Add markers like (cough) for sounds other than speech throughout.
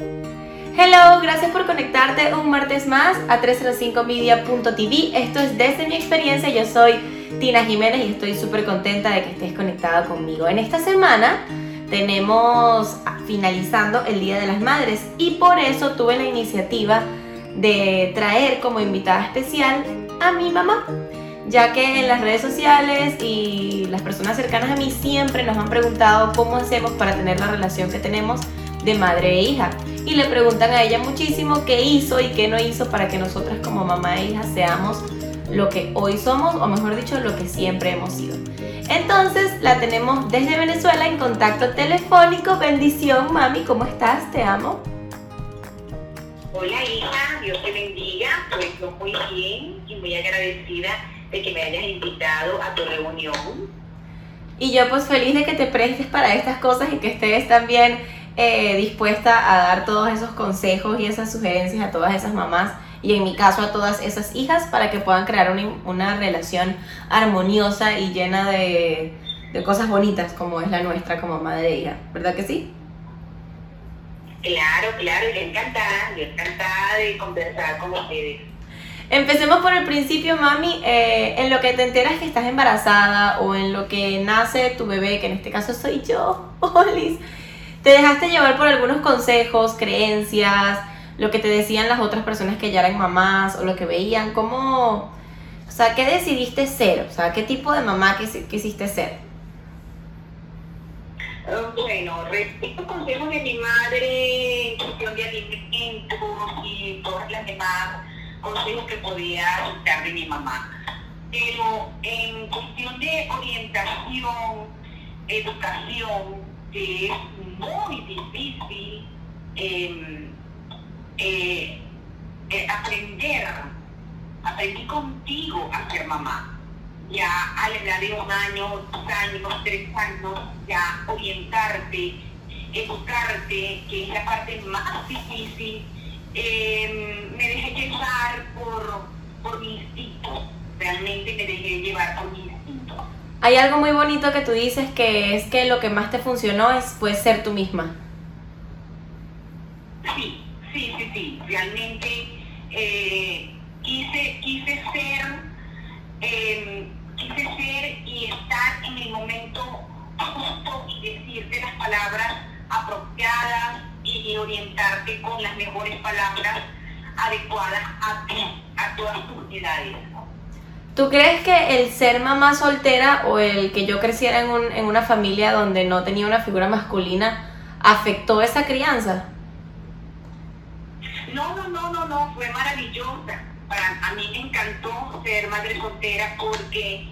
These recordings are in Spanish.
Hello, gracias por conectarte un martes más a 305media.tv. Esto es desde mi experiencia. Yo soy Tina Jiménez y estoy súper contenta de que estés conectada conmigo. En esta semana tenemos finalizando el Día de las Madres y por eso tuve la iniciativa de traer como invitada especial a mi mamá ya que en las redes sociales y las personas cercanas a mí siempre nos han preguntado cómo hacemos para tener la relación que tenemos de madre e hija. Y le preguntan a ella muchísimo qué hizo y qué no hizo para que nosotras como mamá e hija seamos lo que hoy somos, o mejor dicho, lo que siempre hemos sido. Entonces la tenemos desde Venezuela en contacto telefónico. Bendición, mami, ¿cómo estás? Te amo. Hola hija, Dios te bendiga, pues yo muy bien y muy agradecida de que me hayas invitado a tu reunión. Y yo pues feliz de que te prestes para estas cosas y que estés también eh, dispuesta a dar todos esos consejos y esas sugerencias a todas esas mamás y en mi caso a todas esas hijas para que puedan crear una, una relación armoniosa y llena de, de, cosas bonitas como es la nuestra como madre e hija, ¿verdad que sí? Claro, claro, yo encantada, yo encantada de conversar con ustedes. Empecemos por el principio, mami. Eh, en lo que te enteras que estás embarazada o en lo que nace tu bebé, que en este caso soy yo, (laughs) Olis, ¿te dejaste llevar por algunos consejos, creencias, lo que te decían las otras personas que ya eran mamás o lo que veían? ¿Cómo, o sea, qué decidiste ser? O sea, ¿qué tipo de mamá quisiste ser? Ah, bueno, respecto consejos de mi madre en cuestión de alimentos y todas las demás consejos que podía dar de mi mamá. Pero en cuestión de orientación, educación, que es muy difícil em, eh, eh, aprender, aprendí contigo a ser mamá. Ya a la edad de un año, dos años, tres años, ya orientarte, educarte, que es la parte más difícil Em, me dejé llevar por, por mi instinto, realmente me dejé llevar por mi. Hay algo muy bonito que tú dices que es que lo que más te funcionó es pues ser tú misma. Sí, sí, sí, sí, realmente eh, quise, quise ser, em, quise ser y estar en el momento justo y decirte las palabras apropiadas y orientarte con las mejores palabras adecuadas a ti, a todas tus edades. ¿Tú crees que el ser mamá soltera o el que yo creciera en, un, en una familia donde no tenía una figura masculina afectó esa crianza? No, no, no, no, no, fue maravillosa. Para, a mí me encantó ser madre soltera porque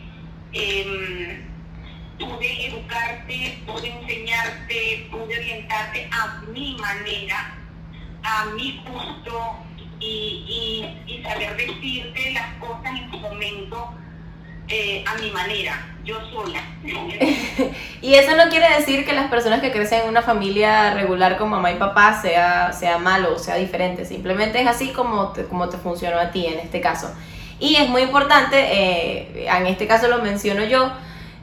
eh, pude educarte, pude enseñarte, pude orientarte a mi manera, a mi gusto y, saber decirte las cosas en su momento eh, a mi manera, yo sola. (laughs) y eso no quiere decir que las personas que crecen en una familia regular con mamá y papá sea, sea malo o sea diferente, simplemente es así como te, como te funcionó a ti en este caso. Y es muy importante, eh, en este caso lo menciono yo,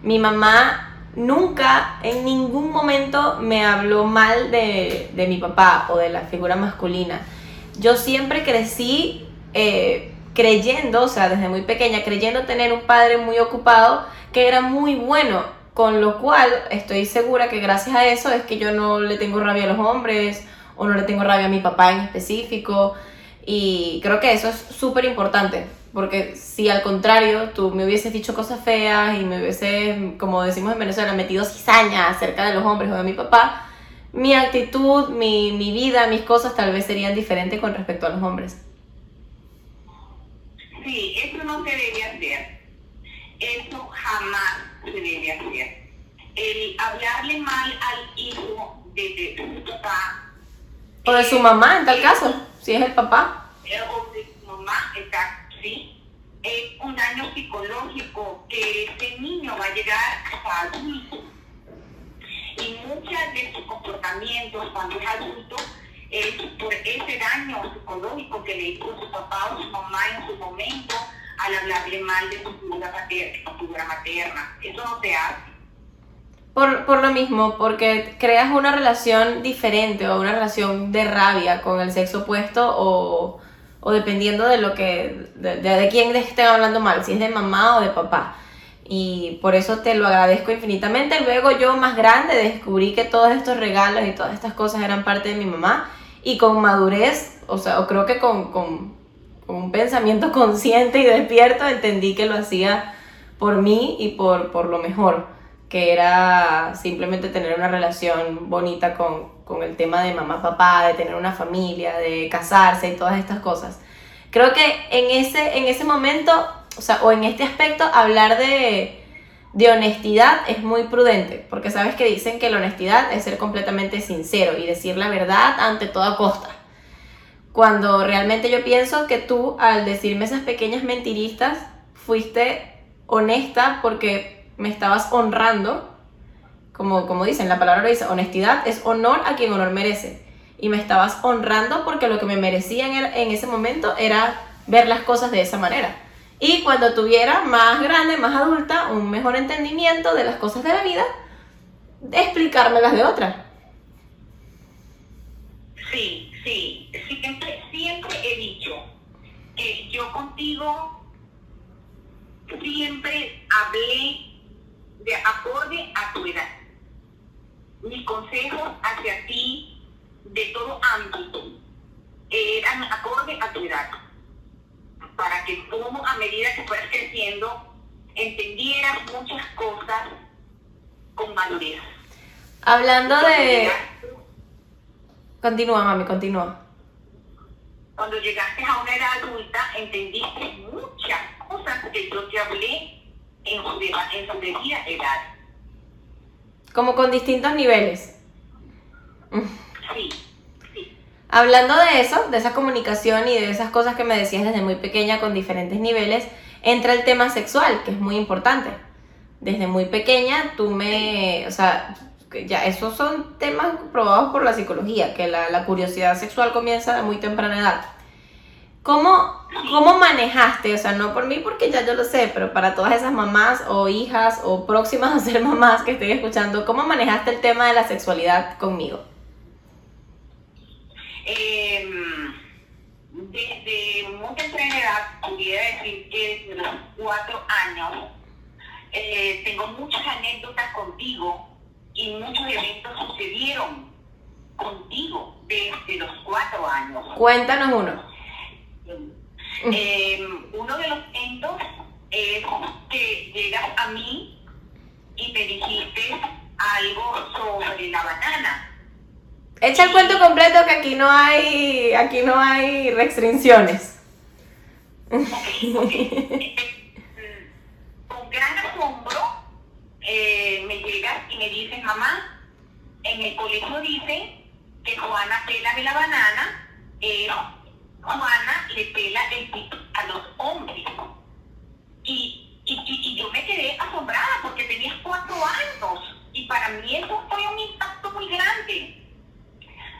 mi mamá nunca en ningún momento me habló mal de, mi papá o de la figura masculina. Yo siempre crecí eh, creyendo, o sea, desde muy pequeña, creyendo tener un padre muy ocupado que era muy bueno, con lo cual estoy segura que gracias a eso es que yo no le tengo rabia a los hombres o no le tengo rabia a mi papá en específico. Y creo que eso es súper importante. Porque si al contrario tú me hubieses dicho cosas feas y me hubieses, como decimos en Venezuela, metido cizaña acerca de los hombres o de mi papá, mi actitud, mi, mi vida, mis cosas tal vez serían diferentes con respecto a los hombres. Sí, eso no se debe hacer. Eso jamás se debe hacer. El hablarle mal al hijo de, su papá. O de su mamá, en tal caso, si es el papá. Eh, o de su mamá, exacto es un daño psicológico que este niño va a llegar hasta adulto. Y muchos de sus comportamientos cuando es adulto es por ese daño psicológico que le hizo su papá o su mamá en su momento al hablarle mal de su figura, materna. Eso no se hace. Por, por, lo mismo, porque creas una relación diferente o una relación de rabia con el sexo opuesto o, o dependiendo de lo que, de, de, quién estén hablando mal, si es de mamá o de papá. Y por eso te lo agradezco infinitamente. Luego yo más grande descubrí que todos estos regalos y todas estas cosas eran parte de mi mamá y con madurez, o sea, o creo que con, con, un pensamiento (laughs) consciente y despierto entendí que lo hacía por mí y por, por lo mejor que era simplemente tener una relación bonita con, con el tema de mamá, papá, de tener una familia, de casarse y todas estas cosas. Creo que en ese, en ese momento, o sea, o en este aspecto, hablar de, de honestidad es muy prudente, porque sabes que dicen que la honestidad es ser completamente sincero y decir la verdad ante toda costa. Cuando realmente yo pienso que tú, al decirme esas pequeñas mentiristas, fuiste honesta porque me estabas honrando, como, como dicen, la palabra lo dice, honestidad es honor a quien honor merece. Y me estabas honrando porque lo que me merecía en, en ese momento era ver las cosas de esa manera. Y cuando tuviera más grande, más adulta, un mejor entendimiento de las cosas de la vida, explicármelas de otra. Sí, sí, siempre, siempre he dicho que yo contigo siempre hablé de acorde a tu edad. Mis consejos hacia ti de todo ámbito eran acorde a tu edad. Para que tú, a medida que fueras creciendo, entendieras muchas cosas con madurez. Hablando de... Continúa, mami, continúa. Cuando llegaste a una edad adulta, entendiste muchas cosas que yo te hablé en su, debida edad. Como con distintos niveles. Sí. Hablando de eso, de esa comunicación y de esas cosas que me decías desde muy pequeña con diferentes niveles, entra el tema sexual, que es muy importante. Desde muy pequeña tú me, o sea, ya esos son temas probados por la psicología, que la, la curiosidad sexual comienza a muy temprana edad. ¿Cómo, ¿Cómo manejaste? O sea, no por mí porque ya yo lo sé, pero para todas esas mamás o hijas o próximas a ser (laughs) mamás que estén escuchando, ¿cómo manejaste el tema de la sexualidad conmigo? Eh, desde muy temprana edad, pudiera decir que desde los cuatro años, eh, tengo muchas anécdotas contigo y muchos eventos sucedieron contigo desde los cuatro años. Cuéntanos uno. Eh, uno de los eventos es que llegas a mí y me dijiste algo sobre la banana. Echa el cuento completo que aquí no hay, aquí no hay restricciones. (laughs) Con gran asombro eh, me llegas y me dices, mamá, en el colegio dice que Juana pela la banana, eh, Juana le pela el pito a los hombres. Y, y, y, yo me quedé asombrada porque tenías cuatro años. Y para mí eso fue un impacto muy grande.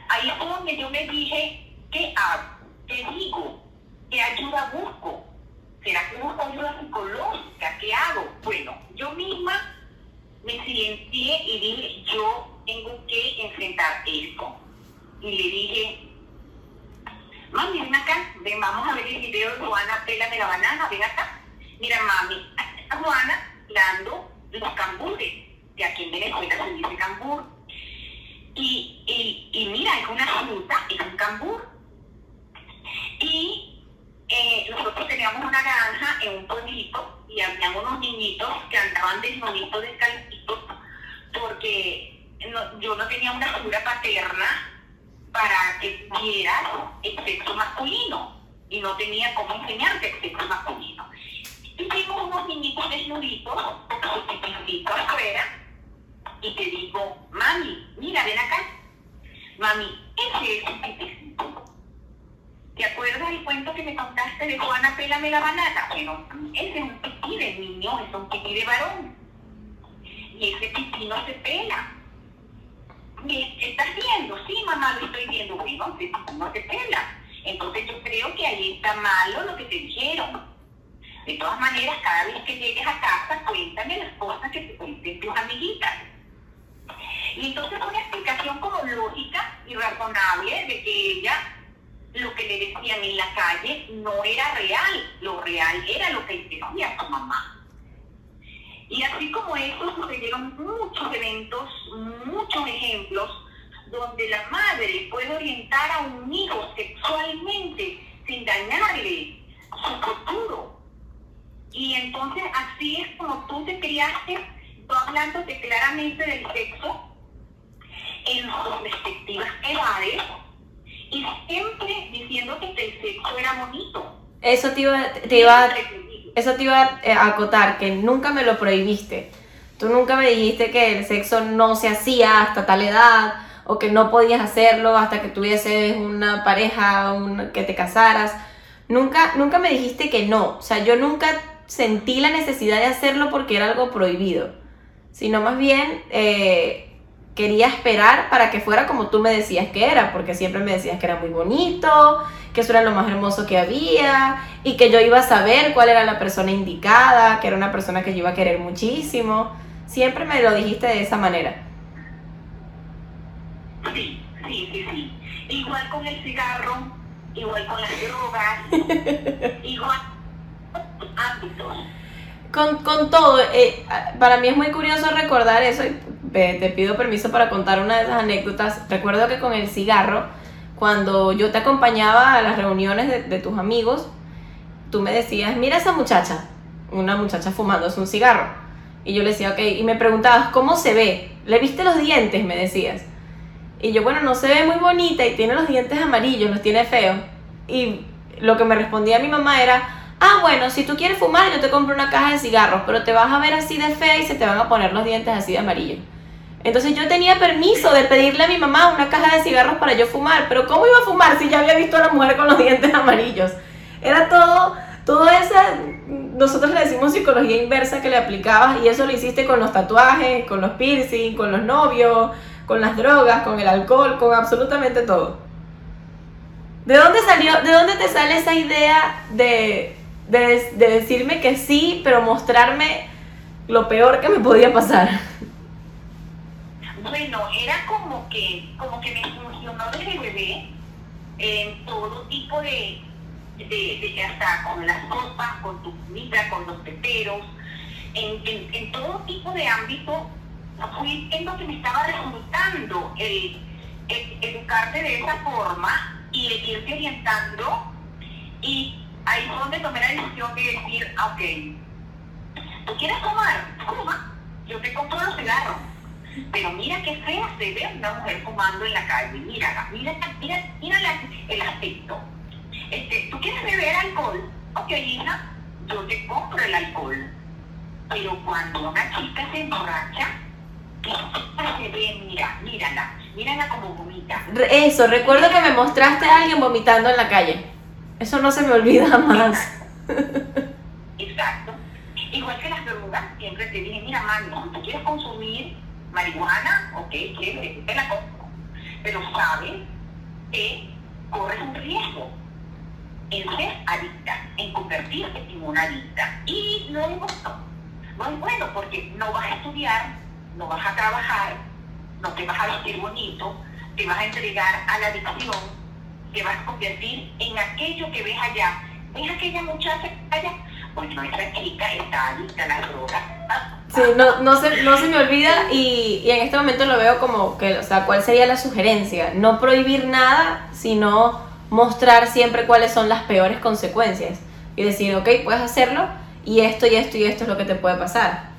Ahí es donde yo me dije, ¿qué hago? ¿Qué digo? ¿Qué ayuda busco? ¿Será que busco ayuda psicológica? ¿Qué hago? Bueno, yo misma me silencié y dije, yo tengo que enfrentar esto. Y le dije, mami, ven acá, ven, vamos a ver el video de Juana Pela de la banana, ven acá. Mira, mami, a (laughs) Juana dando los cambures, que aquí en Venezuela se dice cambur. Y, y, y mira, es una fruta, es un cambur. Y eh, nosotros teníamos una granja en un pueblito y había unos niñitos que andaban desnuditos, descalcitos, porque yo no tenía una figura paterna para que vieras el sexo masculino y no tenía cómo enseñarte el sexo masculino. Hicimos unos niñitos desnuditos, sus afuera, y te digo, mami, mira, ven acá. Mami, ese es un pipicito. ¿Te acuerdas el cuento que me contaste de Juana Pélame la banana? Bueno, ese es un pipí de niño, es un pipí de varón. Y ese pipí no se pela ¿estás viendo? Sí, mamá, lo estoy viendo. Bueno, no te pela. Entonces yo creo que ahí está malo lo que te dijeron. De todas maneras, cada vez que llegues a casa, cuéntame las cosas que te cuenten tus amiguitas. Y entonces una explicación como lógica y razonable de que ella lo que le decían en la calle no era real, lo real era lo que decía su mamá. Y así como eso sucedieron muchos eventos, muchos ejemplos, donde la madre puede orientar a un hijo sexualmente sin dañarle su futuro. Y entonces así es como tú te criaste, hablándote claramente del sexo en sus respectivas edades y siempre diciéndote que el sexo era bonito. Eso te iba, te iba, eso te iba a acotar, que nunca me lo prohibiste. Tú nunca me dijiste que el sexo no se hacía hasta tal edad o que no podías hacerlo hasta que tuvieses una pareja, que te casaras. Nunca, nunca me dijiste que no. O sea, yo nunca sentí la necesidad de hacerlo porque era algo prohibido. Sino más bien eh, quería esperar para que fuera como tú me decías que era, porque siempre me decías que era muy bonito, que eso era lo más hermoso que había y que yo iba a saber cuál era la persona indicada, que era una persona que yo iba a querer muchísimo. Siempre me lo dijiste de esa manera. Sí, sí, sí, sí. Igual con el cigarro, igual con las drogas, (laughs) igual ámbitos. Con, con todo, eh, para mí es muy curioso recordar eso te pido permiso para contar una de esas anécdotas. Recuerdo que con el cigarro, cuando yo te acompañaba a las reuniones de, de tus amigos, tú me decías, mira esa muchacha, una muchacha fumándose un cigarro. Y yo le decía, ok, y me preguntabas, ¿cómo se ve? ¿Le viste los dientes? Me decías. Y yo, bueno, no se ve muy bonita y tiene los dientes amarillos, los tiene feos. Y lo que me respondía mi mamá era, ah, bueno, si tú quieres fumar, yo te compro una caja de cigarros, pero te vas a ver así de fea y se te van a poner los dientes así de amarillo. Entonces yo tenía permiso de pedirle a mi mamá una caja de cigarros para yo fumar, pero ¿cómo iba a fumar si ya había visto a la mujer con los dientes amarillos? Era todo, todo esa, nosotros le decimos psicología inversa que le aplicabas y eso lo hiciste con los tatuajes, con los piercing, con los novios, con las drogas, con el alcohol, con absolutamente todo. ¿De dónde salió, de dónde te sale esa idea de, de, de decirme que sí, pero mostrarme lo peor que me podía pasar? Bueno, era como que, como que me funcionó desde bebé en todo tipo de, de, hasta con las sopas, con tu comida, con los peperos, en, en, todo tipo de ámbito, fui lo que me estaba resultando el, educarte de esa forma y el irte orientando y ahí fue donde tomé la decisión de decir, ok, ¿tú quieres tomar? Fuma, yo te compro los cigarros pero mira qué fea se ve una mujer fumando en la calle. Mira, mira, mira, mira el aspecto. Este, ¿Tú quieres beber alcohol? Ok, hija, yo te compro el alcohol. Pero cuando una chica se emborracha, ¿qué se ve? Mira, mírala, mírala como vomita. Eso, recuerdo que me mostraste a alguien vomitando en la calle. Eso no se me olvida (laughs) jamás. Exacto. Igual que las drogas, siempre te dije, mira, si tú quieres consumir marihuana, ok, que te la compro, pero sabes que corres un riesgo en ser adicta, en convertirte en una adicta. Y no es bueno, no es bueno porque no vas a estudiar, no vas a trabajar, no te vas a vestir bonito, te vas a entregar a la adicción, te vas a convertir en aquello que ves allá. ¿Ves aquella muchacha allá? Pues nuestra chica está adicta a las drogas Sí, no, no, se, no se me olvida y, y, en este momento lo veo como que, o sea, ¿cuál sería la sugerencia? No prohibir nada, sino mostrar siempre cuáles son las peores consecuencias y decir, ok, puedes hacerlo y esto y esto y esto es lo que te puede pasar.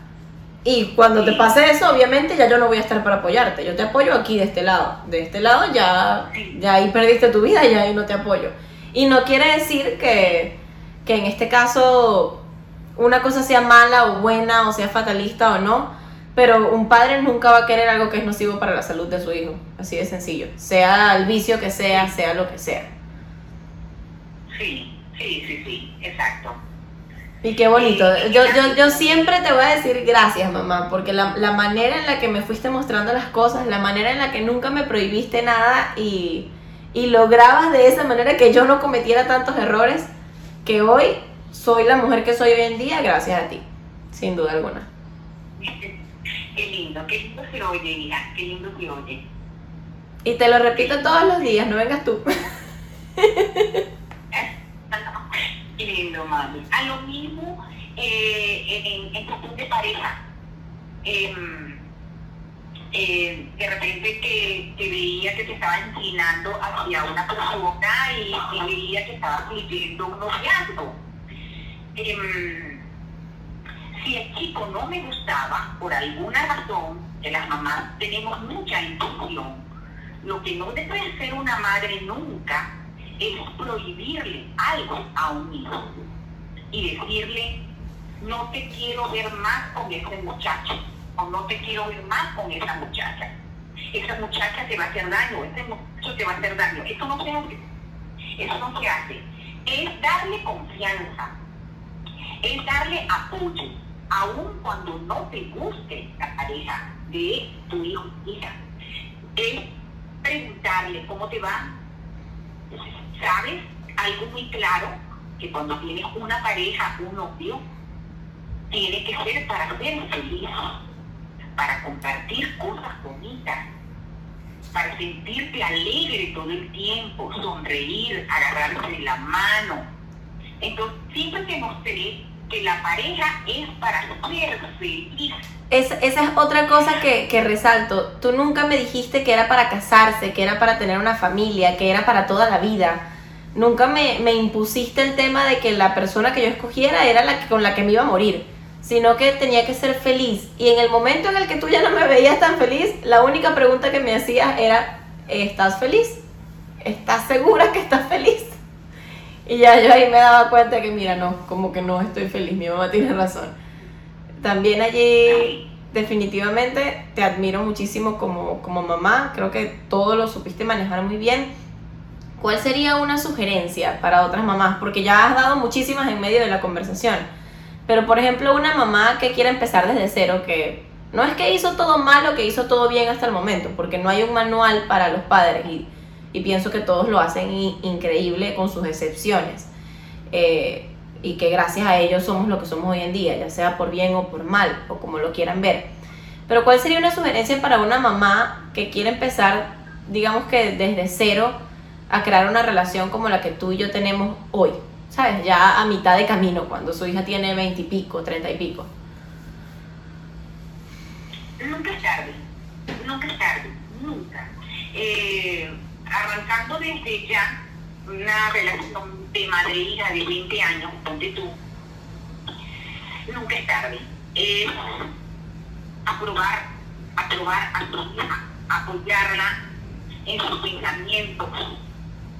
Y cuando te pase eso, obviamente ya yo no voy a estar para apoyarte, yo te apoyo aquí de este lado. De este lado ya, ya ahí perdiste tu vida y ahí no te apoyo. Y no quiere decir que, que en este caso una cosa sea mala o buena o sea fatalista o no, pero un padre nunca va a querer algo que es nocivo para la salud de su hijo, así de sencillo, sea el vicio que sea, sea lo que sea. Sí, sí, sí, sí, exacto. Y qué bonito. Yo, yo, yo siempre te voy a decir gracias, mamá, porque la, la, manera en la que me fuiste mostrando las cosas, la manera en la que nunca me prohibiste nada y, y lograbas de esa manera que yo no cometiera tantos errores, que hoy soy la mujer que soy hoy en día gracias a ti, sin duda alguna. Qué lindo, qué lindo se oye, hija, qué lindo se oye. Y te lo repito todos los días, no vengas tú. (laughs) lindo, mami. A lo mismo eh, en, en cuestión de pareja. Em, eh, de repente que, que, veía que te estaba inclinando hacia una persona y, y veía que estaba viviendo un noviazgo. Eh, si el chico no me gustaba, por alguna razón, que las mamás tenemos mucha intuición, lo que no debe hacer una madre nunca es prohibirle algo a un hijo y decirle, no te quiero ver más con ese muchacho o no te quiero ver más con esa muchacha. Esa muchacha te va a hacer daño, ese muchacho te va a hacer daño. Eso no se hace. Eso no se hace. Es darle confianza, es darle apoyo, aun cuando no te guste la pareja de tu hijo hija. Es preguntarle cómo te va. ¿Sabes? Algo muy claro, que cuando tienes una pareja, un novio, tiene que ser para ser feliz para compartir cosas bonitas, para sentirte alegre todo el tiempo, sonreír, agarrarse la mano. Entonces, siempre te mostré que la pareja es para ser feliz. esa es otra cosa que, que, resalto. Tú nunca me dijiste que era para casarse, que era para tener una familia, que era para toda la vida. Nunca me, me impusiste el tema de que la persona que yo escogiera era la con la que me iba a morir sino que tenía que ser feliz. Y en el momento en el que tú ya no me veías tan feliz, la única pregunta que me hacías era, ¿estás feliz? ¿Estás segura que estás feliz? Y ya yo ahí me daba cuenta que, mira, no, como que no estoy feliz, mi mamá tiene razón. También allí definitivamente te admiro muchísimo como, como mamá, creo que todo lo supiste manejar muy bien. ¿Cuál sería una sugerencia para otras mamás? Porque ya has dado muchísimas en medio de la conversación pero por ejemplo, una mamá que quiera empezar desde cero, que no es que hizo todo mal o que hizo todo bien hasta el momento, porque no hay un manual para los padres y, y pienso que todos lo hacen increíble con sus excepciones. Eh, y que gracias a ellos somos lo que somos hoy en día, ya sea por bien o por mal, o como lo quieran ver. Pero ¿cuál sería una sugerencia para una mamá que quiere empezar, digamos que desde cero, a crear una relación como la que tú y yo tenemos hoy? ¿sabes? Ya a mitad de camino, cuando su hija tiene veinte y pico, treinta y pico. Nunca es tarde, nunca es tarde, nunca. Eh, arrancando desde ya una relación de madre-hija de 20 años, donde tú, nunca es tarde. Es aprobar, aprobar a tu hija, apoyarla en sus pensamientos,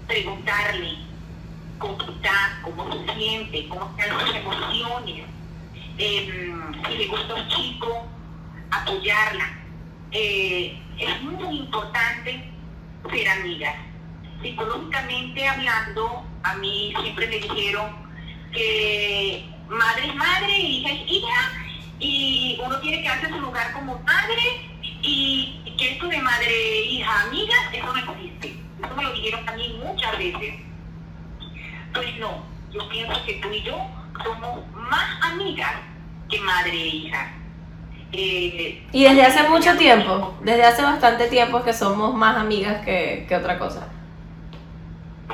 preguntarle cómo está, cómo se siente, cómo están sus emociones. Em, si le gusta un chico, apoyarla. Eh, es muy importante ser amigas. Psicológicamente hablando, a mí siempre me dijeron que madre es madre, hija es hija, y uno tiene que hacer su lugar como madre, y que esto de madre, hija, amiga, eso no existe. Eso me lo dijeron a mí muchas veces pues no, yo pienso que tú y yo somos más amigas que madre e hija. Y desde hace mucho tiempo, desde hace bastante tiempo que somos más amigas que, que otra cosa.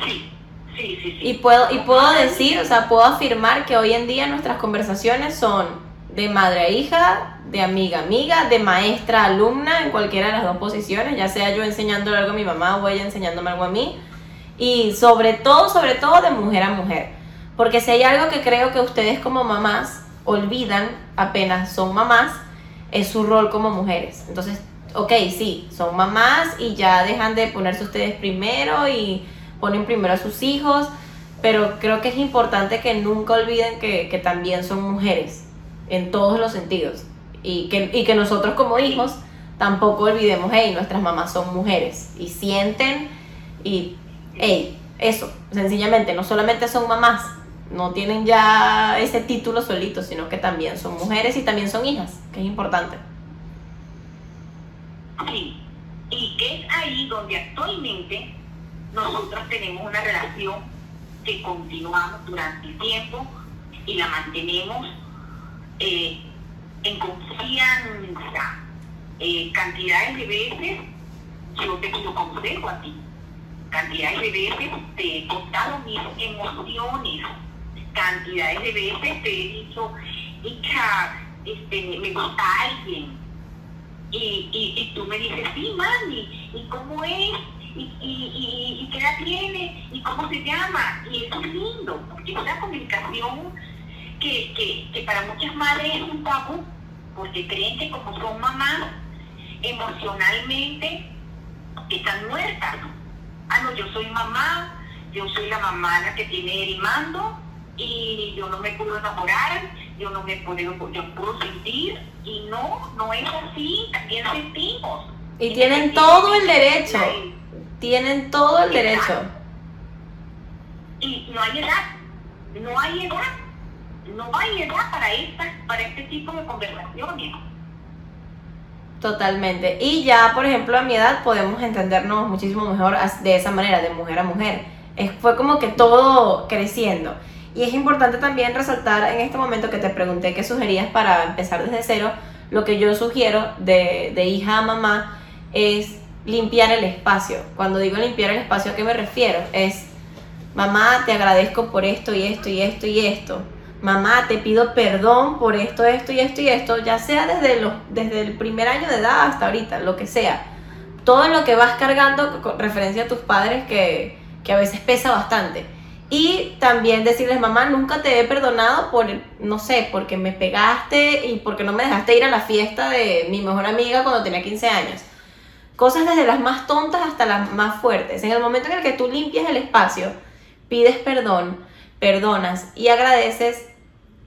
Sí, sí, sí, sí. Y puedo, y puedo decir, o sea, puedo afirmar que hoy en día nuestras conversaciones son de madre a hija, de amiga a amiga, de maestra a alumna, en cualquiera de las dos posiciones, ya sea yo enseñándole algo a mi mamá o ella enseñándome algo a mí y sobre todo, sobre todo de mujer a mujer. Porque si hay algo que creo que ustedes como mamás olvidan apenas son mamás, es su rol como mujeres. Entonces, ok, sí, son mamás y ya dejan de ponerse ustedes primero y ponen primero a sus hijos, pero creo que es importante que nunca olviden que, que también son mujeres en todos los sentidos. Y que, y que nosotros como hijos tampoco olvidemos, hey, nuestras mamás son mujeres y sienten y Ey, eso, sencillamente, no solamente son mamás, no tienen ya ese título solito, sino que también son mujeres y también son hijas, que es importante. Sí, y es ahí donde actualmente nosotros tenemos una relación que continuamos durante el tiempo y la mantenemos eh, en confianza, eh, cantidades de veces yo te pido consejo a ti. Cantidades de veces te he contado mis emociones. Cantidades de veces te he dicho, hija, este, me gusta alguien. Y, y, tú me dices, sí, mami, ¿y cómo es? ¿Y, y, y, qué edad tiene? ¿Y cómo se llama? Y eso es lindo, porque es una comunicación que, que, que para muchas madres es un tabú, porque creen que como son mamás, emocionalmente están muertas. Ah, no, yo soy mamá, yo soy la mamá la que tiene el mando y yo no me puedo enamorar, yo no me puedo, yo puedo sentir y no, no es así, también sentimos. Y tienen todo el derecho, tienen todo el derecho. Y no hay edad, no hay edad, no hay edad para, esta, para este tipo de conversaciones. Totalmente. Y ya, por ejemplo, a mi edad podemos entendernos muchísimo mejor de esa manera, de mujer a mujer. Es, fue como que todo creciendo. Y es importante también resaltar en este momento que te pregunté qué sugerías para empezar desde cero. Lo que yo sugiero de, de hija a mamá es limpiar el espacio. Cuando digo limpiar el espacio, ¿a qué me refiero? Es, mamá, te agradezco por esto y esto y esto y esto mamá, te pido perdón por esto, esto y esto y esto, ya sea desde, los, desde el primer año de edad hasta ahorita, lo que sea. Todo lo que vas cargando con referencia a tus padres que, que a veces pesa bastante. Y también decirles, mamá, nunca te he perdonado por, no sé, porque me pegaste y porque no me dejaste ir a la fiesta de mi mejor amiga cuando tenía 15 años. Cosas desde las más tontas hasta las más fuertes. En el momento en el que tú limpias el espacio, pides perdón, perdonas y agradeces,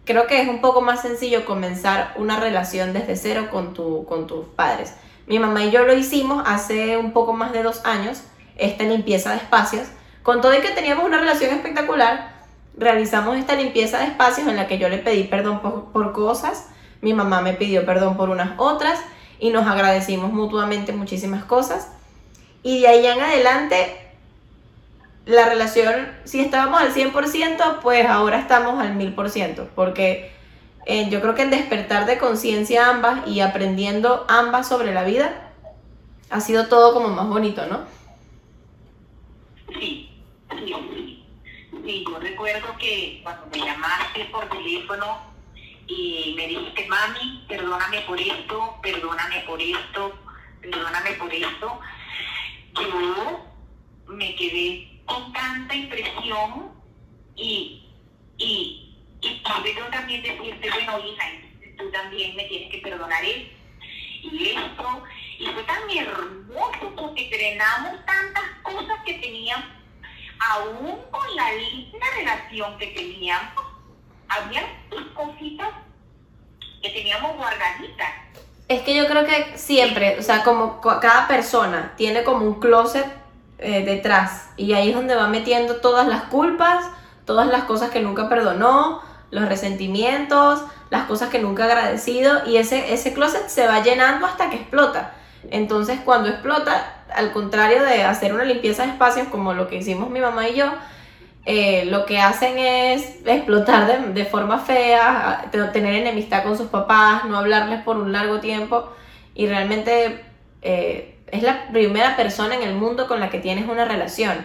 creo que es un poco más sencillo comenzar una relación desde cero con, tu, con tus padres. Mi mamá y yo lo hicimos hace un poco más de dos años, esta limpieza de espacios. Con todo y que teníamos una relación espectacular, realizamos esta limpieza de espacios en la que yo le pedí perdón por, por cosas, mi mamá me pidió perdón por unas otras y nos agradecimos mutuamente muchísimas cosas. Y de ahí en adelante la relación, si estábamos al 100%, pues ahora estamos al 1000%, porque eh, yo creo que el despertar de conciencia ambas y aprendiendo ambas sobre la vida ha sido todo como más bonito, ¿no? Sí, sí. Sí, yo recuerdo que cuando me llamaste por teléfono y me dijiste, mami, perdóname por esto, perdóname por esto, perdóname por esto, yo me quedé con tanta impresión y, y, y yo también decirte, bueno, hija, tú también me tienes que perdonar esto y esto. Y fue tan hermoso porque frenamos tantas cosas que teníamos, aún con la linda relación que teníamos, había cositas que teníamos guardaditas. Es que yo creo que siempre, o sea, como cada persona tiene como un closet eh, detrás. Y ahí es donde va metiendo todas las culpas, todas las cosas que nunca perdonó, los resentimientos, las cosas que nunca ha agradecido. Y ese, ese closet se va llenando hasta que explota. Entonces cuando explota, al contrario de hacer una limpieza de espacios como lo que hicimos mi mamá y yo, eh, lo que hacen es explotar de, forma fea, tener enemistad con sus papás, no hablarles por un largo tiempo y realmente eh, es la primera persona en el mundo con la que tienes una relación.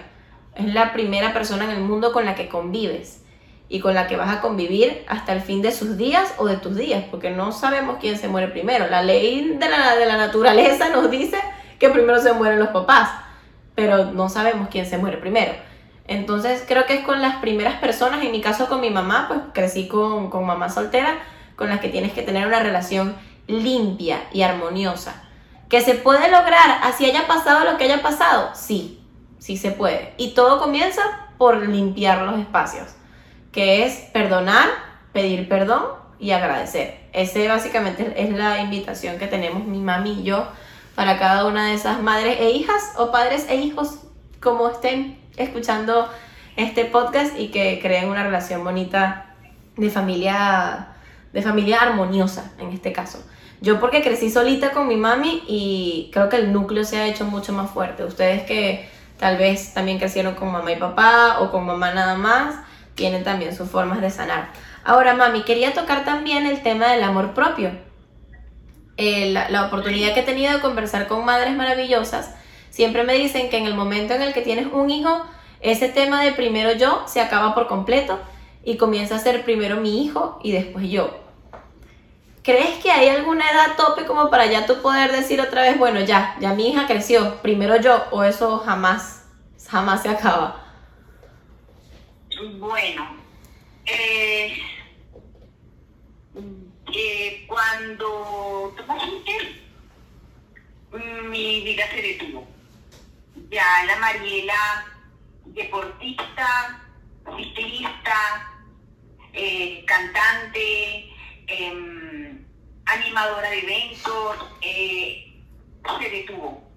Es la primera persona en el mundo con la que convives y con la que vas a convivir hasta el fin de sus días o de tus días, porque no sabemos quién se muere primero. La ley de la, de la naturaleza nos dice que primero se mueren los papás, pero no sabemos quién se muere primero. Entonces creo que es con las primeras personas, en mi caso con mi mamá, pues crecí con, con mamá soltera, con las que tienes que tener una relación limpia y armoniosa ¿Que se puede lograr así haya pasado lo que haya pasado? Sí, sí se puede. Y todo comienza por limpiar los espacios, que es perdonar, pedir perdón y agradecer. Ese básicamente es la invitación que tenemos mi mami y yo para cada una de esas madres e hijas o padres e hijos como estén escuchando este podcast y que creen una relación bonita de familia de familia armoniosa en este caso. Yo porque crecí solita con mi mami y creo que el núcleo se ha hecho mucho más fuerte. Ustedes que tal vez también crecieron con mamá y papá o con mamá nada más, tienen también sus formas de sanar. Ahora, mami, quería tocar también el tema del amor propio. Eh, la, la oportunidad que he tenido de conversar con madres maravillosas, siempre me dicen que en el momento en el que tienes un hijo, ese tema de primero yo se acaba por completo y comienza a ser primero mi hijo y después yo. ¿Crees que hay alguna edad tope como para ya tú poder decir otra vez, bueno, ya, ya mi hija creció, primero yo, o eso jamás, jamás se acaba? Bueno, eh, eh, cuando tú naciste, mi vida se detuvo. Ya la Mariela, deportista, ciclista, eh, cantante, em, animadora de eventos, eh, se detuvo.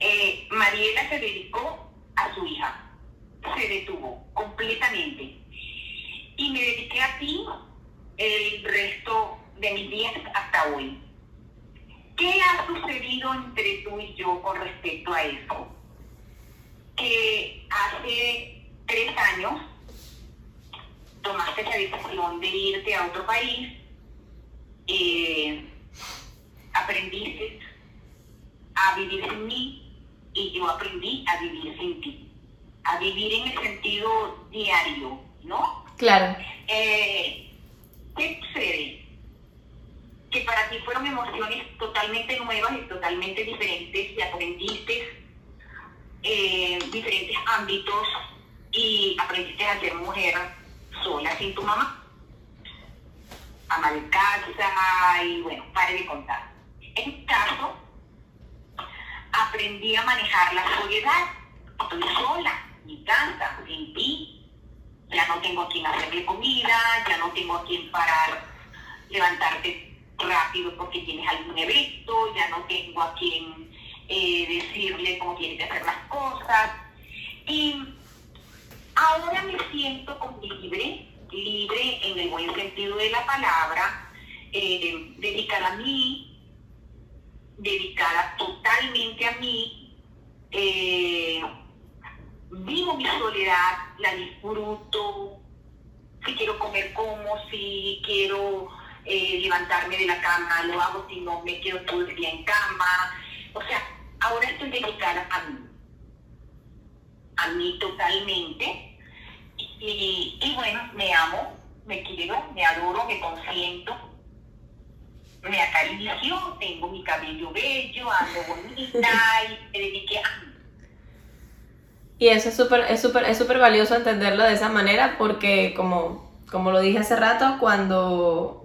Eh, Mariela se dedicó a su hija, se detuvo completamente. Y me dediqué a ti el resto de mis días hasta hoy. ¿Qué ha sucedido entre tú y yo con respecto a eso? Que hace tres años tomaste la decisión de irte a otro país, eh, aprendiste a vivir sin mí y yo aprendí a vivir sin ti, a vivir en el sentido diario, ¿no? Claro. Eh, ¿Qué sucede? Fueron emociones totalmente nuevas y totalmente diferentes y aprendiste eh, diferentes ámbitos y aprendiste a ser mujer sola sin tu mamá. Ama de casa y bueno, pare de contar. En mi caso, aprendí a manejar la soledad. Estoy sola, mi casa, sin ti, ya no tengo a quien hacerle comida, ya no tengo a quien parar, levantarte rápido porque tienes algún evento, ya no tengo a quien eh, decirle cómo tienes que hacer las cosas. Y ahora me siento como libre, libre en el buen sentido de la palabra, eh, dedicada a mí, dedicada totalmente a mí. Eh, vivo mi soledad, la disfruto, si quiero comer como, si quiero eh, levantarme de la cama, lo hago, si no me quedo todo el día en cama. O sea, ahora estoy dedicada a mí, a mí totalmente. Y, bueno, me amo, me quiero, me adoro, me consiento, me acaricio, tengo mi cabello bello, ando bonita y me dediqué a mí y eso es súper es súper es súper valioso entenderlo de esa manera porque como, como lo dije hace rato, cuando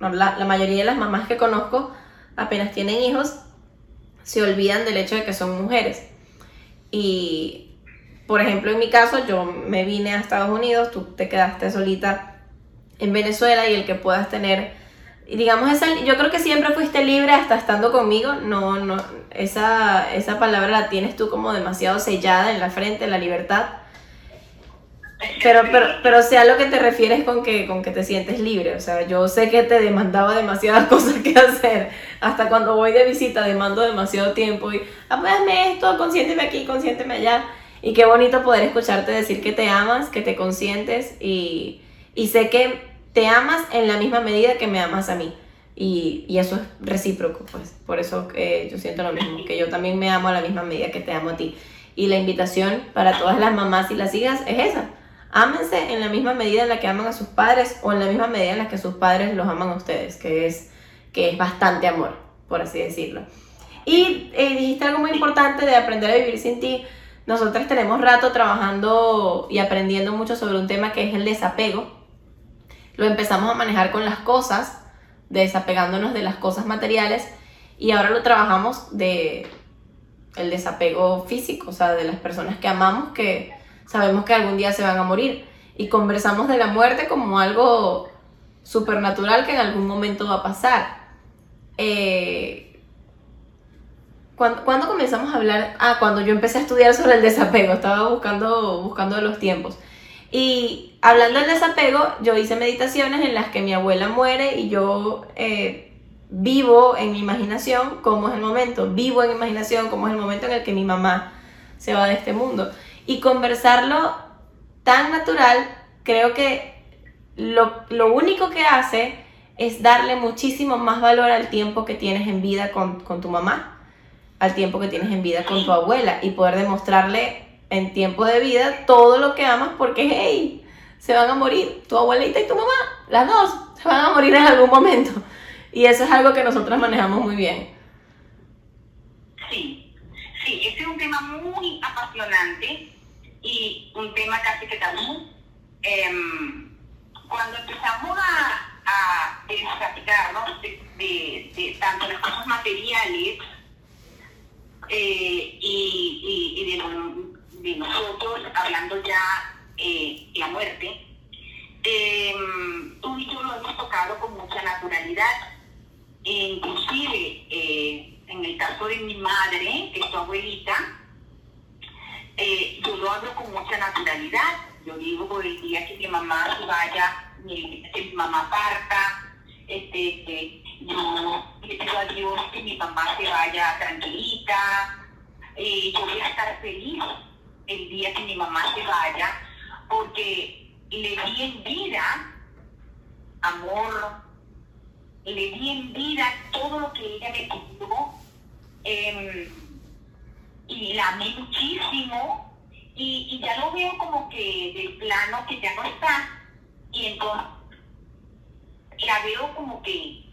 la, la mayoría de las mamás que conozco apenas tienen hijos, se olvidan del hecho de que son mujeres. Y, por ejemplo, en mi caso, yo me vine a Estados Unidos, tú te quedaste solita en Venezuela y el que puedas tener digamos, esa, yo creo que siempre fuiste libre hasta estando conmigo. No, no, esa, esa palabra la tienes tú como demasiado sellada en la frente, la libertad. Pero, pero, pero sea lo que te refieres con que, con que te sientes libre. O sea, yo sé que te demandaba demasiadas (laughs) cosas que hacer. Hasta cuando voy de visita demando demasiado tiempo. Y, apóyame esto, consiénteme aquí, consiénteme allá. Y qué bonito poder escucharte decir que te amas, que te consientes. Y, y sé que te amas en la misma medida que me amas a mí. Y, y eso es recíproco, pues. Por eso eh, yo siento lo mismo, que yo también me amo a la misma medida que te amo a ti. Y la invitación para todas las mamás y las hijas es esa. Ámense en la misma medida en la que aman a sus padres o en la misma medida en la que sus padres los aman a ustedes, que es, que es bastante amor, por así decirlo. Y eh, dijiste algo muy importante de aprender a vivir sin ti. Nosotros tenemos rato trabajando y aprendiendo mucho sobre un tema que es el desapego lo empezamos a manejar con las cosas, desapegándonos de las cosas materiales y ahora lo trabajamos de el desapego físico, o sea, de las personas que amamos que sabemos que algún día se van a morir y conversamos de la muerte como algo supernatural que en algún momento va a pasar. Eh, ¿cuándo, comenzamos a hablar? Ah, cuando yo empecé a estudiar sobre el desapego, estaba buscando, buscando los tiempos. Y hablando del desapego, yo hice meditaciones en las que mi abuela muere y yo eh, vivo en mi imaginación cómo es el momento, vivo en imaginación cómo es el momento en el que mi mamá se va de este mundo. Y conversarlo tan natural, creo que lo, lo único que hace es darle muchísimo más valor al tiempo que tienes en vida con, con tu mamá, al tiempo que tienes en vida con tu abuela y poder demostrarle en tiempo de vida todo lo que amas porque, hey, se van a morir tu abuelita y tu mamá, las dos, se van a morir en algún momento. Y eso es algo que nosotros manejamos muy bien. Sí, sí, ese es un tema muy apasionante y un tema casi que tabú. Em, cuando empezamos a, a de, de, de, tanto las cosas materiales eh, y, de, nosotros hablando ya eh, la muerte, em, tú y yo lo hemos tocado con mucha naturalidad, inclusive eh, en el caso de mi madre, que es tu abuelita, eh, yo lo hablo con mucha naturalidad. Yo digo el día que mi mamá se vaya, que mi mamá parta, este, yo le pido a Dios que mi mamá se vaya tranquilita, yo voy a estar feliz el día que mi mamá se vaya, porque le di en vida amor, le di en vida todo lo que ella me pidió Em, y la amé muchísimo y, ya lo veo como que del plano que ya no está. Y entonces la veo como que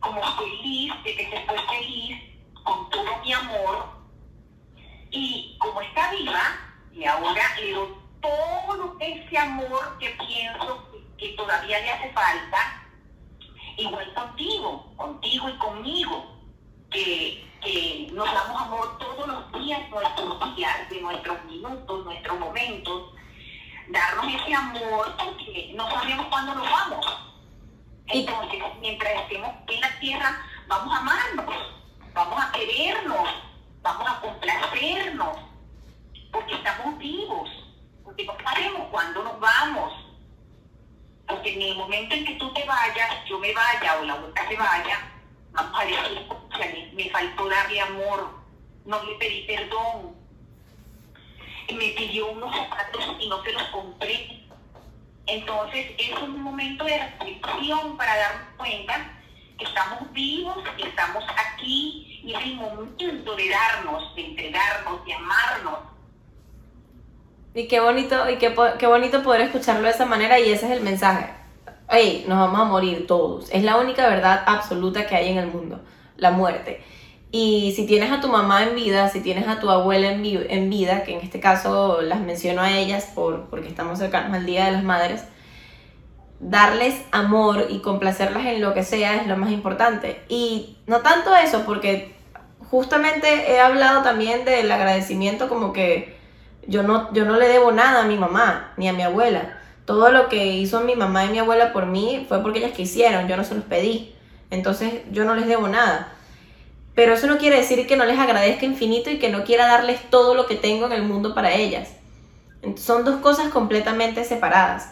como feliz de que se fue feliz con todo mi amor. Y como está viva y ahora le doy todo ese amor que pienso que todavía le hace falta igual contigo contigo y conmigo que nos damos amor todos los días, nuestros días, de nuestros minutos, nuestros momentos, darnos ese amor porque no sabemos cuándo nos vamos. Entonces, mientras estemos en la tierra, vamos a amarnos, vamos a querernos, vamos a complacernos, porque estamos vivos, porque no sabemos cuándo nos vamos. Porque en el momento en que tú te vayas, yo me vaya o la otra se vaya, me faltó darle amor, no le pedí perdón, me pidió unos zapatos y no se los compré. Entonces es un momento de reflexión para darnos cuenta que estamos vivos, estamos aquí y es el momento de darnos, de entregarnos, de amarnos. Y qué bonito, y qué, qué bonito poder escucharlo de esa manera y ese es el mensaje hey, nos vamos a morir todos. Es la única verdad absoluta que hay en el mundo, la muerte. Y si tienes a tu mamá en vida, si tienes a tu abuela en, vida, que en este caso las menciono a ellas por, porque estamos cercanos al Día de las Madres, darles amor y complacerlas en lo que sea es lo más importante. Y no tanto eso, porque justamente he hablado también del agradecimiento como que yo no, yo no le debo nada a mi mamá ni a mi abuela todo lo que hizo mi mamá y mi abuela por mí fue porque ellas quisieron, yo no se los pedí. Entonces yo no les debo nada. Pero eso no quiere decir que no les agradezca infinito y que no quiera darles todo lo que tengo en el mundo para ellas. Son dos cosas completamente separadas.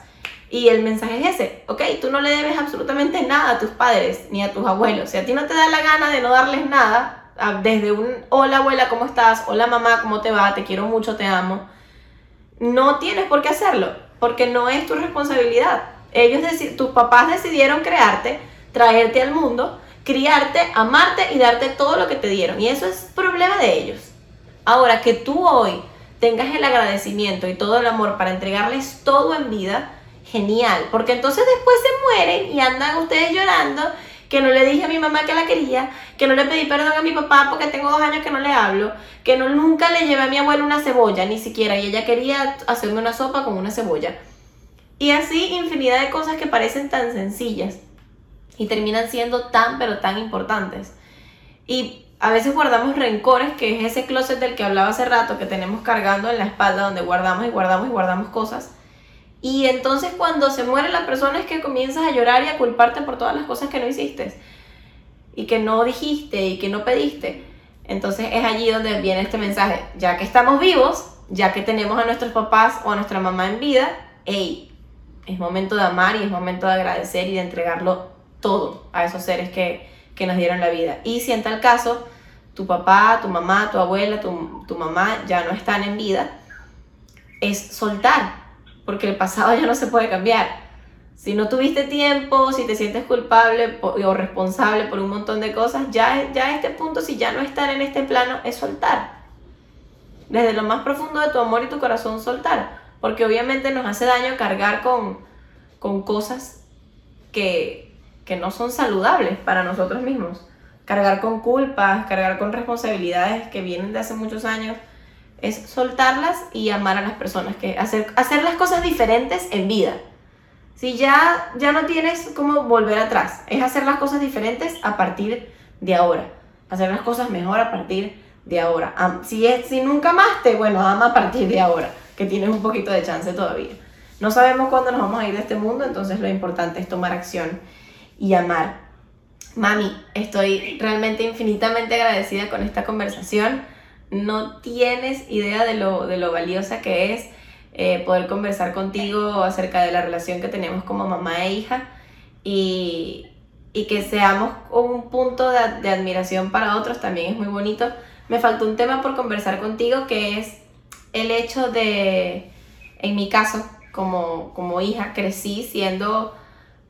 Y el mensaje es ese, ok, tú no le debes absolutamente nada a tus padres ni a tus abuelos. Si a ti no te da la gana de no darles nada, desde un hola abuela, ¿cómo estás? Hola mamá, ¿cómo te va? Te quiero mucho, te amo. No tienes por qué hacerlo porque no es tu responsabilidad. Ellos, tus papás decidieron crearte, traerte al mundo, criarte, amarte y darte todo lo que te dieron. Y eso es problema de ellos. Ahora, que tú hoy tengas el agradecimiento y todo el amor para entregarles todo en vida, genial. Porque entonces después se mueren y andan ustedes llorando que no le dije a mi mamá que la quería, que no le pedí perdón a mi papá porque tengo dos años que no le hablo, que no, nunca le llevé a mi abuela una cebolla, ni siquiera, y ella quería hacerme una sopa con una cebolla. Y así infinidad de cosas que parecen tan sencillas y terminan siendo tan pero tan importantes. Y a veces guardamos rencores, que es ese closet del que hablaba hace rato, que tenemos cargando en la espalda, donde guardamos y guardamos y guardamos cosas y entonces cuando se muere la persona es que comienzas a llorar y a culparte por todas las cosas que no hiciste y que no dijiste y que no pediste. Entonces es allí donde viene este mensaje. Ya que estamos vivos, ya que tenemos a nuestros papás o a nuestra mamá en vida, hey, es momento de amar y es momento de agradecer y de entregarlo todo a esos seres que, que nos dieron la vida. Y si en tal caso tu papá, tu mamá, tu abuela, tu, tu mamá ya no están en vida, es soltar porque el pasado ya no se puede cambiar. Si no tuviste tiempo, si te sientes culpable o responsable por un montón de cosas, ya, ya a este punto, si ya no estar en este plano, es soltar. Desde lo más profundo de tu amor y tu corazón, soltar. Porque obviamente nos hace daño cargar con, con cosas que, que no son saludables para nosotros mismos. Cargar con culpas, cargar con responsabilidades que vienen de hace muchos años es soltarlas y amar a las personas, que hacer, hacer las cosas diferentes en vida. Si ya, ya no tienes cómo volver atrás, es hacer las cosas diferentes a partir de ahora, hacer las cosas mejor a partir de ahora. Si, es, si nunca amaste, bueno, ama a partir de ahora, que tienes un poquito de chance todavía. No sabemos cuándo nos vamos a ir de este mundo, entonces lo importante es tomar acción y amar. Mami, estoy realmente infinitamente agradecida con esta conversación no tienes idea de lo, de lo valiosa que es eh, poder conversar contigo acerca de la relación que tenemos como mamá e hija y, que seamos un punto de, de, admiración para otros también es muy bonito. Me faltó un tema por conversar contigo que es el hecho de, en mi caso, como, como hija, crecí siendo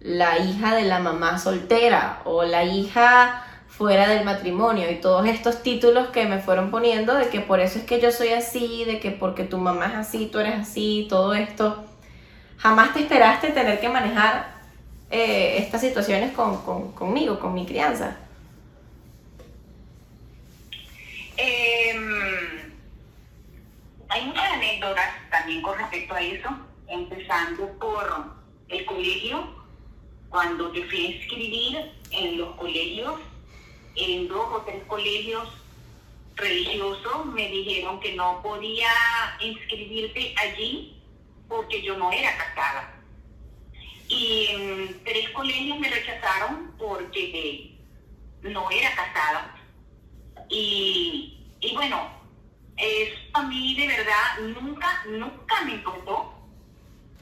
la hija de la mamá soltera o la hija fuera del matrimonio y todos estos títulos que me fueron poniendo de que por eso es que yo soy así, de que porque tu mamá es así, tú eres así, todo esto. Jamás te esperaste tener que manejar eh, estas situaciones con, conmigo, con mi crianza. Em, hay muchas anécdotas también con respecto a eso, empezando por el colegio. Cuando te fui a inscribir en los colegios, en dos o tres colegios religiosos me dijeron que no podía inscribirte allí porque yo no era casada. Y en tres colegios me rechazaron porque no era casada. Y, y bueno, eso a mí de verdad nunca, nunca me importó.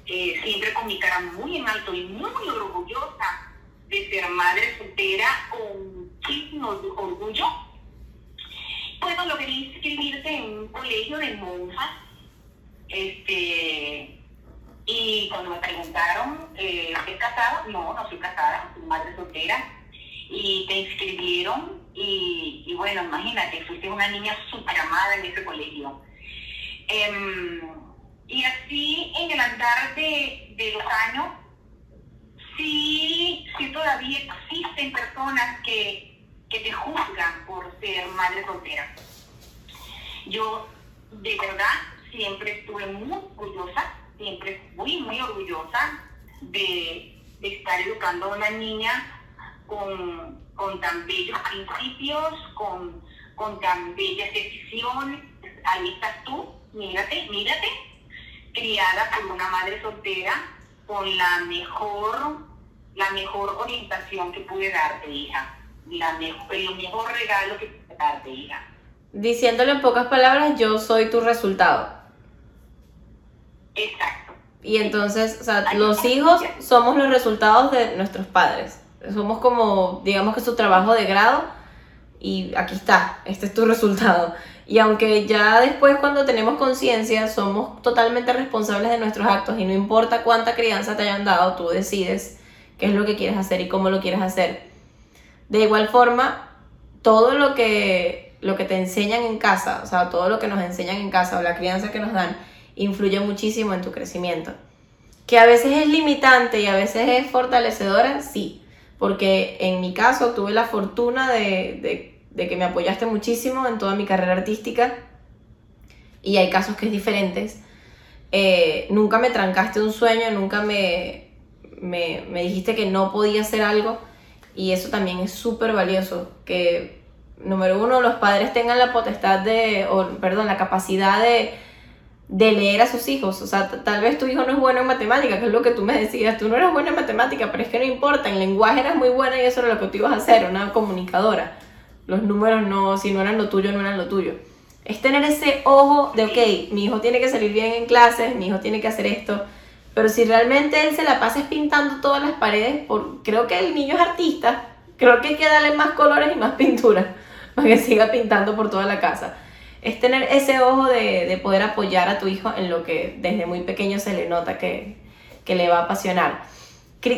Eh, siempre con mi cara muy en alto y muy orgullosa de ser madre soltera con de orgullo, bueno, logré inscribirte en un colegio de monjas. Este, y cuando me preguntaron, eh, ¿es casado? No, no soy casada, soy madre soltera. Y te inscribieron y, bueno, imagínate, fuiste una niña súper amada en ese colegio. Em, y así en el andar de, de los años, sí, sí todavía existen personas que que te juzgan por ser madre soltera. Yo, de verdad, siempre estuve muy orgullosa, siempre fui muy orgullosa de, estar educando a una niña con, tan bellos principios, con, con tan bellas decisiones. Ahí estás tú, mírate, mírate, criada por una madre soltera con la mejor, la mejor orientación que pude darte, hija la mejor, el mejor regalo que te darte, hija. Diciéndole en pocas palabras, yo soy tu resultado. Exacto. Y entonces, o sea, los hijos somos los resultados de nuestros padres. Somos como, digamos que su trabajo de grado y aquí está, este es tu resultado. Y aunque ya después cuando tenemos conciencia somos totalmente responsables de nuestros actos y no importa cuánta crianza te hayan dado, tú decides qué es lo que quieres hacer y cómo lo quieres hacer. De igual forma, todo lo que, lo que te enseñan en casa, o sea, todo lo que nos enseñan en casa o la crianza que nos dan, influye muchísimo en tu crecimiento. Que a veces es limitante y a veces es fortalecedora, sí. Porque en mi caso tuve la fortuna de, que me apoyaste muchísimo en toda mi carrera artística y hay casos que es diferentes. Eh, nunca me trancaste un sueño, nunca me, me, me dijiste que no podía hacer algo y eso también es súper valioso, que número uno, los padres tengan la potestad de, o perdón, la capacidad de, de leer a sus hijos. O sea, tal vez tu hijo no es bueno en matemática, que es lo que tú me decías. Tú no eres buena en matemática, pero es que no importa. En lenguaje eras muy buena y eso era lo que tú ibas a hacer, una comunicadora. Los números no, si no eran lo tuyo, no eran lo tuyo. Es tener ese ojo de, ok, mi hijo tiene que salir bien en clases, mi hijo tiene que hacer esto pero si realmente él se la pasa pintando todas las paredes, por, creo que el niño es artista, creo que hay que darle más colores y más (laughs) pintura para que siga pintando por toda la casa. Es tener ese ojo de, de poder apoyar a tu hijo en lo que desde muy pequeño se le nota que, que le va a apasionar.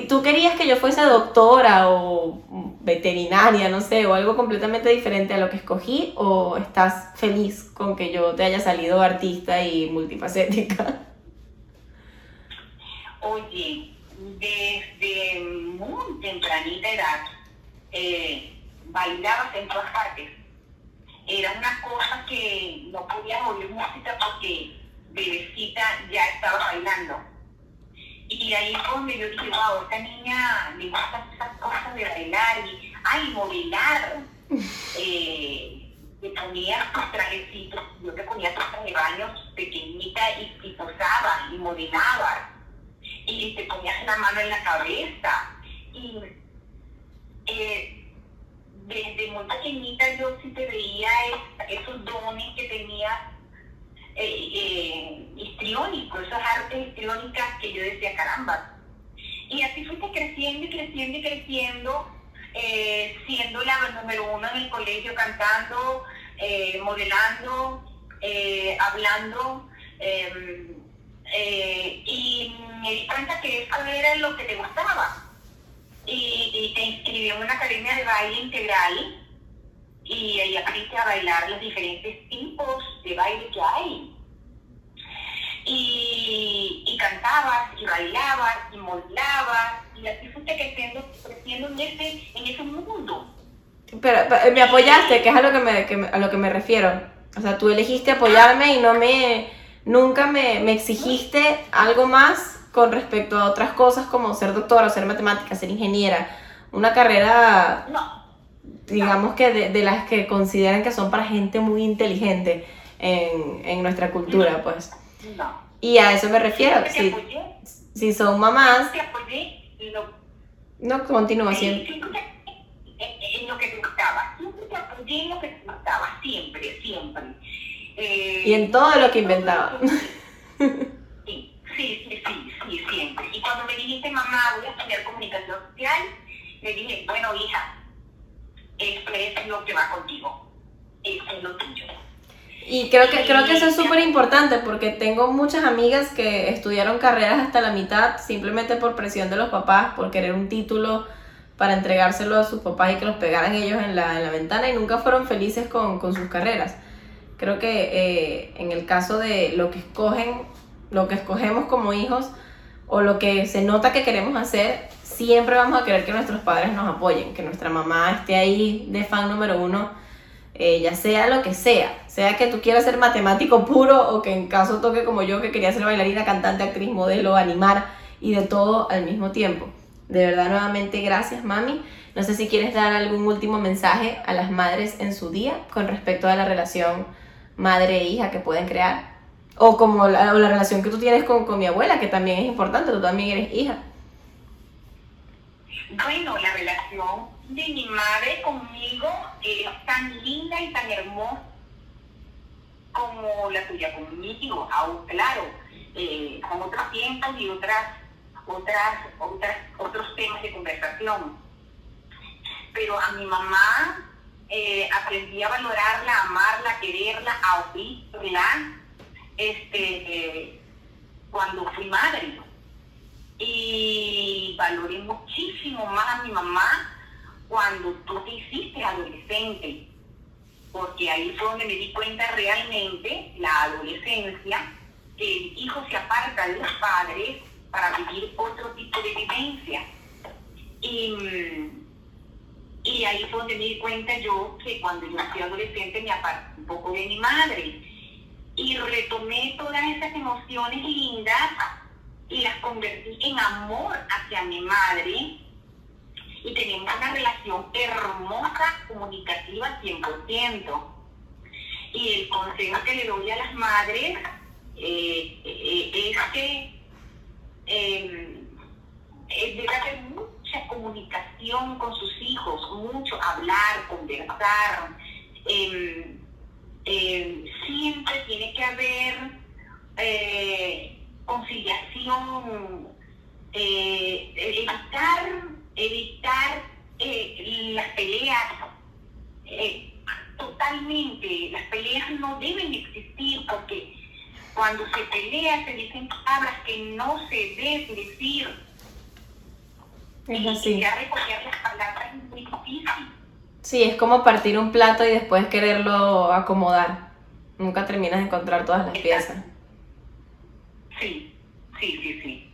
¿Tú querías que yo fuese doctora o veterinaria, no sé, o algo completamente diferente a lo que escogí? ¿O estás feliz con que yo te haya salido artista y multifacética? (laughs) Oye, desde muy tempranita edad, eh, bailabas en todas partes. Era una cosa que no podías oír música porque bebecita ya estaba bailando y ahí fue donde yo dije, wow, esta niña le gusta esas cosas de bailar y, ay, modelar. eh, te ponías tus trajecitos, yo te ponía tus trajes de baño pequeñita y, y posaba y modelaba. Y te ponías una mano en la cabeza. Y eh, desde muy pequeñita yo sí te veía esos dones que tenías eh, eh, histriónico, esas artes histriónicas que yo decía, caramba. Y así fuiste creciendo y creciendo y creciendo, eh, siendo la número uno en el colegio, cantando, eh, modelando, hablando. Em, y me di cuenta que eso era lo que te gustaba. Y, y te inscribí en una academia de baile integral y ahí aprendiste a bailar los diferentes tipos de baile que hay. Y, y cantabas, y bailabas, y modelabas, y así fuiste creciendo, creciendo en, ese, en ese mundo. Pero, me apoyaste, que es a lo que me, a lo que me refiero. O sea, tú elegiste apoyarme y no me, nunca me, me exigiste algo más con respecto a otras cosas como ser doctora, ser matemática, ser ingeniera. Una carrera no digamos que de, de, las que consideran que son para gente muy inteligente en, en nuestra cultura, pues. No. Y a eso me refiero. Si, si son mamás. Te apoyé no, continúa siempre. En lo que te gustaba. Siempre te apoyé en lo que te gustaba. Siempre, siempre. Eh, y en todo lo que inventaba. (laughs) Sí, sí, sí, sí, sí, siempre. Y cuando me dijiste, mamá, voy a estudiar comunicación social, le dije, bueno, hija, esto es lo que va contigo, esto es lo tuyo. Y creo que, creo que eso es súper importante porque tengo muchas amigas que estudiaron carreras hasta la mitad simplemente por presión de los papás, por querer un título para entregárselo a sus papás y que los pegaran ellos en la, en la ventana y nunca fueron felices con, con sus carreras. Creo que eh, en el caso de lo que escogen, lo que escogemos como hijos o lo que se nota que queremos hacer, siempre vamos a querer que nuestros padres nos apoyen, que nuestra mamá esté ahí de fan número uno, eh, ya sea lo que sea, sea que tú quieras ser matemático puro o que en caso toque como yo que quería ser bailarina, cantante, actriz, modelo, animar y de todo al mismo tiempo. De verdad, nuevamente, gracias, mami. No sé si quieres dar algún último mensaje a las madres en su día con respecto a la relación madre e hija que pueden crear. O como la, la relación que tú tienes con, con mi abuela, que también es importante, tú también eres hija. Bueno, la relación de mi madre conmigo es tan linda y tan hermosa como la tuya conmigo, aún claro, eh, con otros tiempos y otras, otras, otras, otros temas de conversación. Pero a mi mamá eh, aprendí a valorarla, amarla, quererla, a oírla, este, cuando fui madre y valoré muchísimo más a mi mamá cuando tú te hiciste adolescente, porque ahí fue donde me di cuenta realmente, la adolescencia, que el hijo se aparta de los padres para vivir otro tipo de vivencia. Y, y ahí fue donde me di cuenta yo que cuando yo fui adolescente me aparté un poco de mi madre y retomé todas esas emociones lindas y las convertí en amor hacia mi madre y tenemos una relación hermosa, comunicativa 100%. Y el consejo que le doy a las madres eh, eh, es que eh, debe haber comunicación con sus hijos, mucho hablar, conversar. Em, em, siempre tiene que haber eh, conciliación, eh, evitar, evitar eh, las peleas, eh, totalmente, las peleas no deben existir porque cuando se pelea se dicen palabras que no se deben decir. Es así. Y ya recoger las palabras es muy difícil. Sí, es como partir un plato y después quererlo acomodar. Nunca terminas de encontrar todas las piezas. Sí, sí, sí, sí.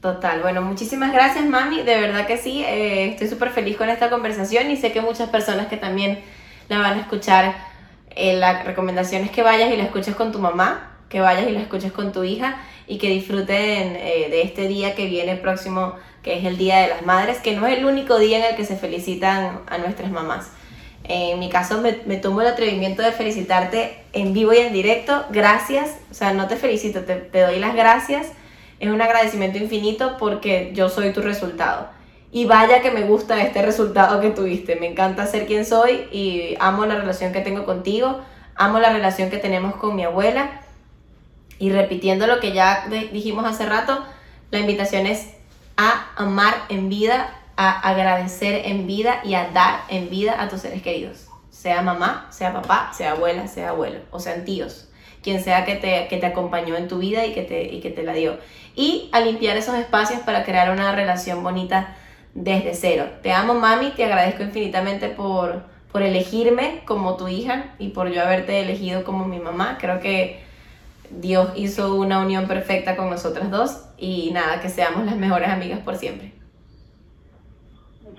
Total, bueno, muchísimas gracias mami, de verdad que sí, eh, estoy súper feliz con esta conversación y sé que muchas personas que también la van a escuchar, eh, la recomendación es que vayas y la escuches con tu mamá, que vayas y la escuches con tu hija y que disfruten eh, de este día que viene próximo, que es el Día de las Madres, que no es el único día en el que se felicitan a nuestras mamás. En mi caso me, me tomo el atrevimiento de felicitarte en vivo y en directo. Gracias, o sea, no te felicito, te, te doy las gracias. Es un agradecimiento infinito porque yo soy tu resultado. Y vaya que me gusta este resultado que tuviste. Me encanta ser quien soy y amo la relación que tengo contigo. Amo la relación que tenemos con mi abuela. Y repitiendo lo que ya dijimos hace rato, la invitación es a amar en vida, a agradecer en vida y a dar en vida a tus seres queridos. Sea mamá, sea papá, sea abuela, sea abuelo, o sean tíos, quien sea que te, que te acompañó en tu vida y que, te, y que te la dio. Y a limpiar esos espacios para crear una relación bonita desde cero. Te amo, mami, te agradezco infinitamente por, por elegirme como tu hija y por yo haberte elegido como mi mamá. Creo que Dios hizo una unión perfecta con nosotras dos y nada, que seamos las mejores amigas por siempre.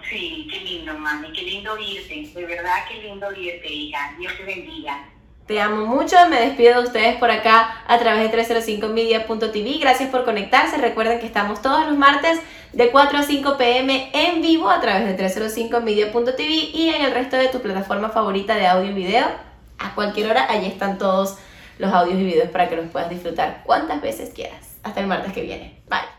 Sí, qué lindo, mami, qué lindo oírte. De verdad, qué lindo oírte, hija. Dios te bendiga. Te amo mucho, me despido de ustedes por acá a través de 305media.tv. Gracias por conectarse. Recuerden que estamos todos los martes de 4 a 5 pm en vivo a través de 305media.tv y en el resto de tu plataforma favorita de audio y video. A cualquier hora, allí están todos los audios y videos para que los puedas disfrutar cuantas veces quieras. Hasta el martes que viene. Bye.